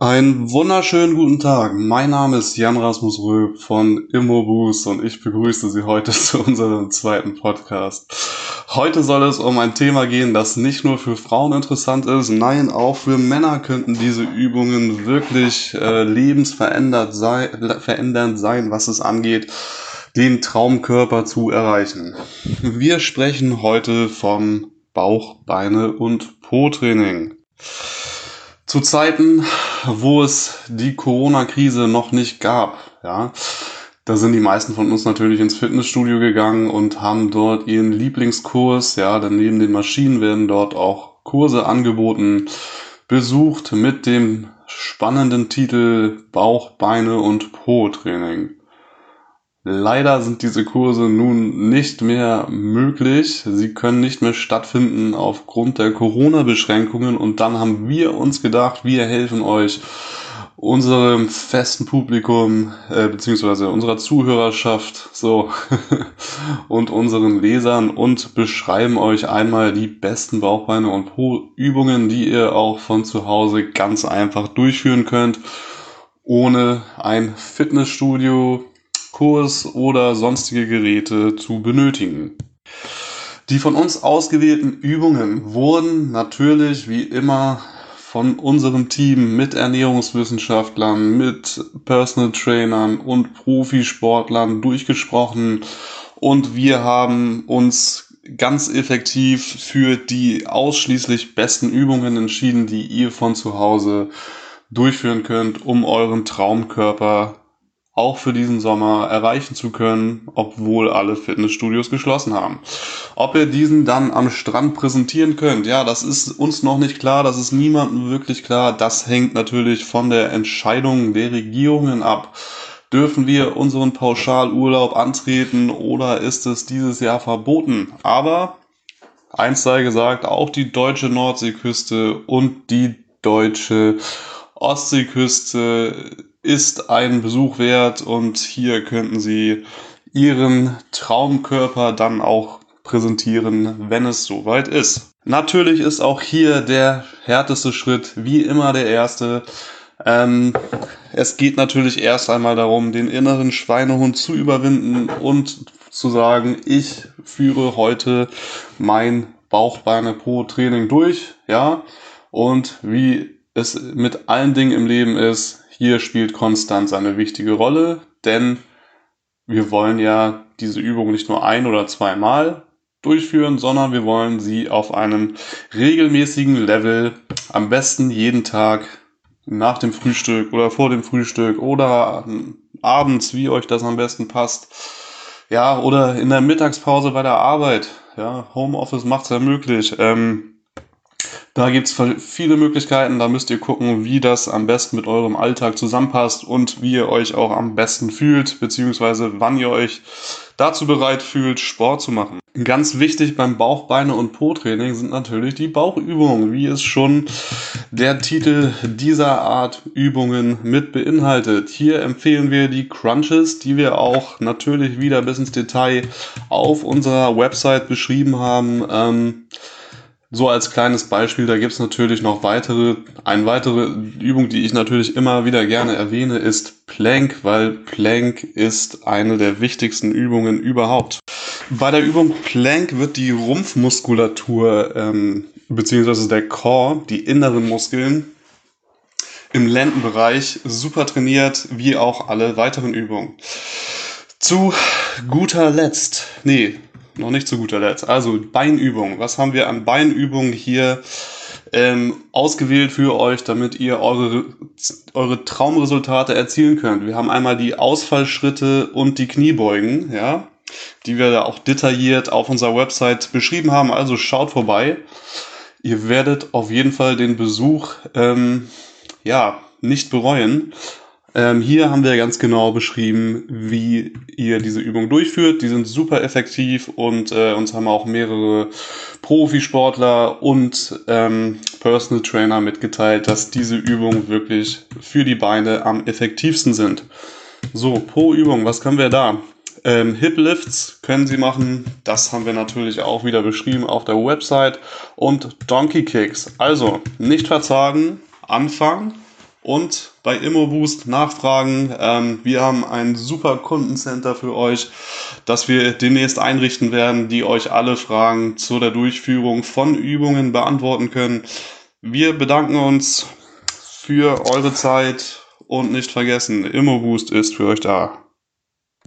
Einen wunderschönen guten Tag. Mein Name ist Jan Rasmus Röb von Immoboost und ich begrüße Sie heute zu unserem zweiten Podcast. Heute soll es um ein Thema gehen, das nicht nur für Frauen interessant ist, nein, auch für Männer könnten diese Übungen wirklich äh, lebensverändernd verändernd sein, was es angeht, den Traumkörper zu erreichen. Wir sprechen heute vom Bauch, Beine und Po-Training. Zu Zeiten, wo es die Corona-Krise noch nicht gab, ja, da sind die meisten von uns natürlich ins Fitnessstudio gegangen und haben dort ihren Lieblingskurs, ja, dann neben den Maschinen werden dort auch Kurse angeboten, besucht mit dem spannenden Titel Bauch, Beine und Po-Training. Leider sind diese Kurse nun nicht mehr möglich. Sie können nicht mehr stattfinden aufgrund der Corona-Beschränkungen. Und dann haben wir uns gedacht, wir helfen euch, unserem festen Publikum äh, beziehungsweise unserer Zuhörerschaft so und unseren Lesern und beschreiben euch einmal die besten Bauchbeine und Po-Übungen, die ihr auch von zu Hause ganz einfach durchführen könnt, ohne ein Fitnessstudio Kurs oder sonstige Geräte zu benötigen. Die von uns ausgewählten Übungen wurden natürlich wie immer von unserem Team mit Ernährungswissenschaftlern, mit Personal Trainern und Profisportlern durchgesprochen und wir haben uns ganz effektiv für die ausschließlich besten Übungen entschieden, die ihr von zu Hause durchführen könnt, um euren Traumkörper auch für diesen Sommer erreichen zu können, obwohl alle Fitnessstudios geschlossen haben. Ob ihr diesen dann am Strand präsentieren könnt, ja, das ist uns noch nicht klar, das ist niemandem wirklich klar. Das hängt natürlich von der Entscheidung der Regierungen ab. Dürfen wir unseren Pauschalurlaub antreten oder ist es dieses Jahr verboten? Aber eins sei gesagt, auch die deutsche Nordseeküste und die deutsche Ostseeküste ist ein Besuch wert und hier könnten Sie Ihren Traumkörper dann auch präsentieren, wenn es soweit ist. Natürlich ist auch hier der härteste Schritt wie immer der erste. Ähm, es geht natürlich erst einmal darum, den inneren Schweinehund zu überwinden und zu sagen, ich führe heute mein Bauchbeine-Po-Training durch, ja. Und wie es mit allen Dingen im Leben ist, hier spielt Konstanz eine wichtige Rolle, denn wir wollen ja diese Übung nicht nur ein oder zweimal durchführen, sondern wir wollen sie auf einem regelmäßigen Level, am besten jeden Tag nach dem Frühstück oder vor dem Frühstück oder abends, wie euch das am besten passt. Ja, oder in der Mittagspause bei der Arbeit. Ja, Homeoffice macht's ja möglich. Ähm, da gibt's viele Möglichkeiten, da müsst ihr gucken, wie das am besten mit eurem Alltag zusammenpasst und wie ihr euch auch am besten fühlt, beziehungsweise wann ihr euch dazu bereit fühlt, Sport zu machen. Ganz wichtig beim Bauch, Beine und Po-Training sind natürlich die Bauchübungen, wie es schon der Titel dieser Art Übungen mit beinhaltet. Hier empfehlen wir die Crunches, die wir auch natürlich wieder bis ins Detail auf unserer Website beschrieben haben. Ähm, so als kleines Beispiel, da gibt es natürlich noch weitere, eine weitere Übung, die ich natürlich immer wieder gerne erwähne, ist Plank, weil Plank ist eine der wichtigsten Übungen überhaupt. Bei der Übung Plank wird die Rumpfmuskulatur ähm, beziehungsweise der Core, die inneren Muskeln im Lendenbereich super trainiert, wie auch alle weiteren Übungen. Zu guter Letzt, nee, noch nicht zu guter Letzt. Also Beinübungen. Was haben wir an Beinübungen hier ähm, ausgewählt für euch, damit ihr eure, eure Traumresultate erzielen könnt? Wir haben einmal die Ausfallschritte und die Kniebeugen, ja, die wir da auch detailliert auf unserer Website beschrieben haben. Also schaut vorbei. Ihr werdet auf jeden Fall den Besuch ähm, ja nicht bereuen. Ähm, hier haben wir ganz genau beschrieben, wie ihr diese Übung durchführt. Die sind super effektiv und äh, uns haben auch mehrere Profisportler und ähm, Personal Trainer mitgeteilt, dass diese Übungen wirklich für die Beine am effektivsten sind. So, pro Übung, was können wir da? Ähm, Hip Lifts können Sie machen. Das haben wir natürlich auch wieder beschrieben auf der Website. Und Donkey Kicks. Also, nicht verzagen, anfangen und bei ImmoBoost nachfragen. Ähm, wir haben ein super Kundencenter für euch, das wir demnächst einrichten werden, die euch alle Fragen zu der Durchführung von Übungen beantworten können. Wir bedanken uns für eure Zeit und nicht vergessen, ImmoBoost ist für euch da.